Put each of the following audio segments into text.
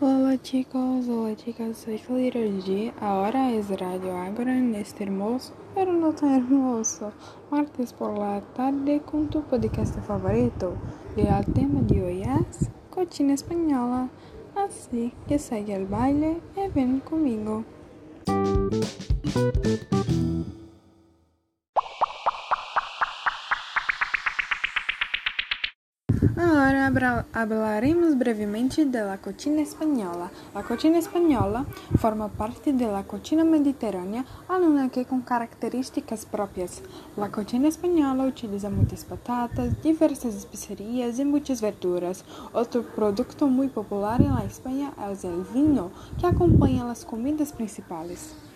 Hola chicos, hola chicas, soy Clira G. Ahora es Radio Ágora en este hermoso, pero no tan hermoso, martes por la tarde con tu podcast favorito. Y el tema de hoy es cocina española. Así que sigue el baile y ven conmigo. Agora hablaremos brevemente de la cocina española. La cocina española forma parte de la cocina mediterránea, que com características próprias. La cocina española utiliza muitas batatas, diversas especiarias e muitas verduras. Outro produto muito popular la Espanha é o vinho, que acompanha as comidas principais.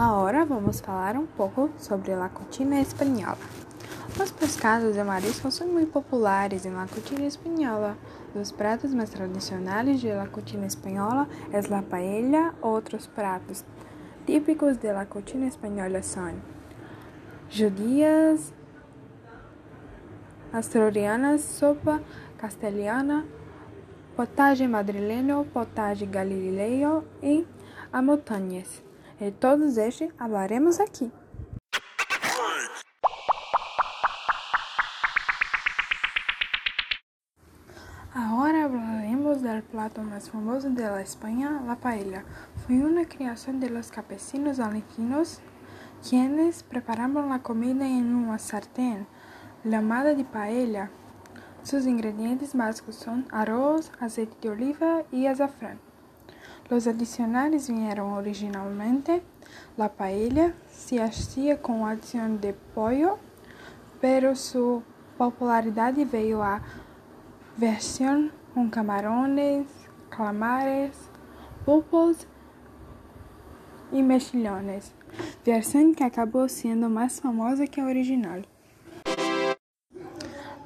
Agora vamos falar um pouco sobre a cocina espanhola. Os pescados e mariscos são muito populares na cocina espanhola. Os pratos mais tradicionais de la cocina espanhola é la paella. Outros pratos típicos de la cocina espanhola são judias, asturianas, sopa castelhana, potage madrileño, potage galileo e amotanhas. E todos estes falaremos aqui. Agora hablaremos del plato mais famoso de la España, la paella. Foi uma criação de los campesinos argentinos quienes preparaban la comida en una sartén llamada de paella. Sus ingredientes básicos son arroz, aceite de oliva y azafrán. Los adicionales vieram originalmente la paella, se hacía com adição de pollo, pero sua popularidade veio a versão com camarones, calamares, pulpos e mexilhones, versão que acabou sendo mais famosa que a original.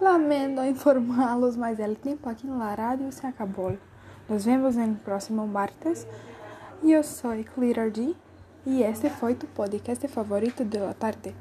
Lamento informá-los, mas o tempo aqui na rádio se acabou. Nos vemos no próximo martes. Eu sou Clear D e este foi tu podcast favorito da tarde.